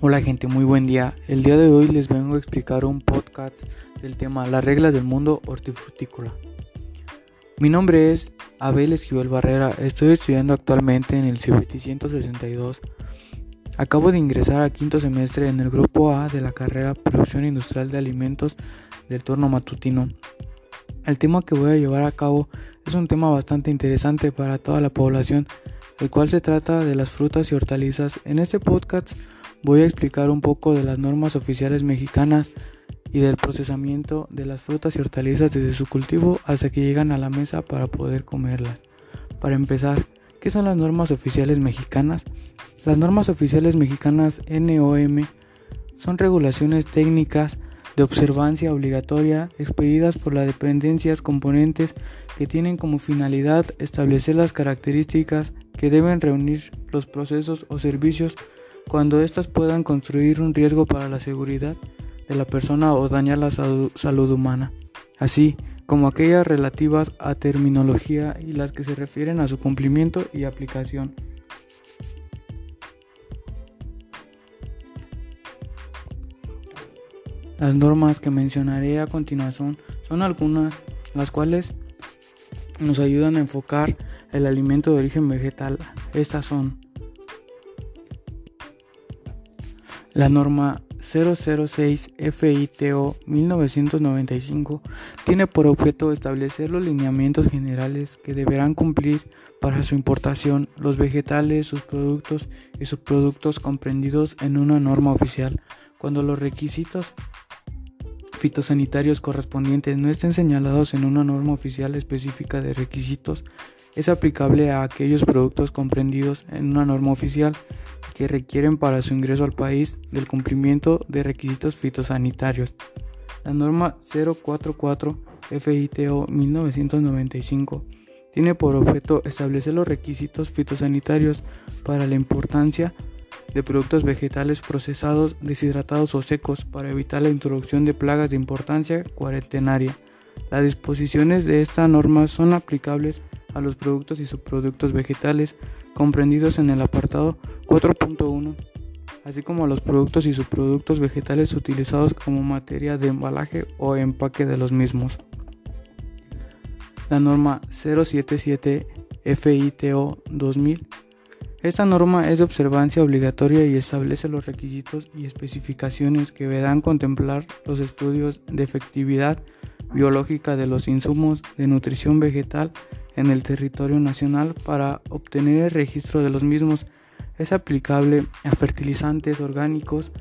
Hola gente, muy buen día. El día de hoy les vengo a explicar un podcast del tema Las reglas del mundo hortifrutícola. Mi nombre es Abel Esquivel Barrera, estoy estudiando actualmente en el CBT 162. Acabo de ingresar a quinto semestre en el grupo A de la carrera Producción Industrial de Alimentos del turno matutino. El tema que voy a llevar a cabo es un tema bastante interesante para toda la población, el cual se trata de las frutas y hortalizas. En este podcast voy a explicar un poco de las normas oficiales mexicanas y del procesamiento de las frutas y hortalizas desde su cultivo hasta que llegan a la mesa para poder comerlas. Para empezar, ¿qué son las normas oficiales mexicanas? Las normas oficiales mexicanas NOM son regulaciones técnicas de observancia obligatoria expedidas por las dependencias componentes que tienen como finalidad establecer las características que deben reunir los procesos o servicios cuando éstas puedan construir un riesgo para la seguridad de la persona o dañar la salud humana, así como aquellas relativas a terminología y las que se refieren a su cumplimiento y aplicación. Las normas que mencionaré a continuación son algunas, las cuales nos ayudan a enfocar el alimento de origen vegetal. Estas son La norma 006 FITO 1995 tiene por objeto establecer los lineamientos generales que deberán cumplir para su importación los vegetales, sus productos y subproductos comprendidos en una norma oficial. Cuando los requisitos fitosanitarios correspondientes no estén señalados en una norma oficial específica de requisitos, es aplicable a aquellos productos comprendidos en una norma oficial que requieren para su ingreso al país del cumplimiento de requisitos fitosanitarios. La norma 044 FITO 1995 tiene por objeto establecer los requisitos fitosanitarios para la importancia de productos vegetales procesados, deshidratados o secos para evitar la introducción de plagas de importancia cuarentenaria. Las disposiciones de esta norma son aplicables a los productos y subproductos vegetales comprendidos en el apartado 4.1, así como a los productos y subproductos vegetales utilizados como materia de embalaje o empaque de los mismos. La norma 077 FITO 2000 esta norma es de observancia obligatoria y establece los requisitos y especificaciones que deberán contemplar los estudios de efectividad biológica de los insumos de nutrición vegetal en el territorio nacional para obtener el registro de los mismos. Es aplicable a fertilizantes orgánicos,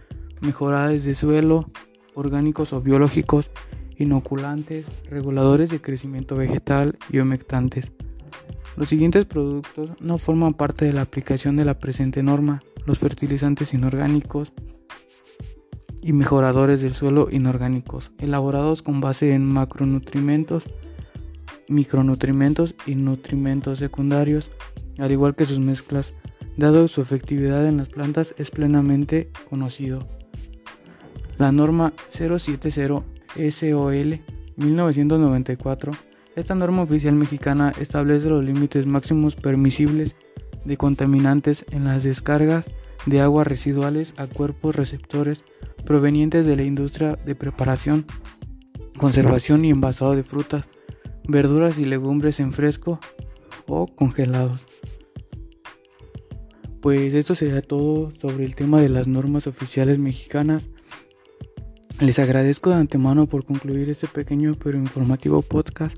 mejorados de suelo, orgánicos o biológicos, inoculantes, reguladores de crecimiento vegetal y humectantes. Los siguientes productos no forman parte de la aplicación de la presente norma. Los fertilizantes inorgánicos y mejoradores del suelo inorgánicos, elaborados con base en macronutrimentos, micronutrimentos y nutrimentos secundarios, al igual que sus mezclas, dado su efectividad en las plantas es plenamente conocido. La norma 070 SOL 1994, esta norma oficial mexicana establece los límites máximos permisibles de contaminantes en las descargas de aguas residuales a cuerpos receptores provenientes de la industria de preparación, conservación y envasado de frutas, verduras y legumbres en fresco o congelados. Pues esto sería todo sobre el tema de las normas oficiales mexicanas. Les agradezco de antemano por concluir este pequeño pero informativo podcast.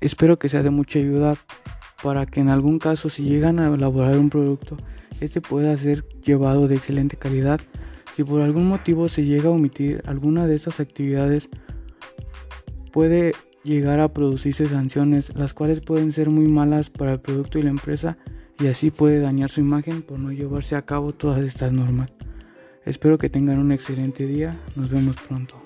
Espero que sea de mucha ayuda para que en algún caso si llegan a elaborar un producto, este pueda ser llevado de excelente calidad. Si por algún motivo se llega a omitir alguna de estas actividades, puede llegar a producirse sanciones, las cuales pueden ser muy malas para el producto y la empresa y así puede dañar su imagen por no llevarse a cabo todas estas normas. Espero que tengan un excelente día, nos vemos pronto.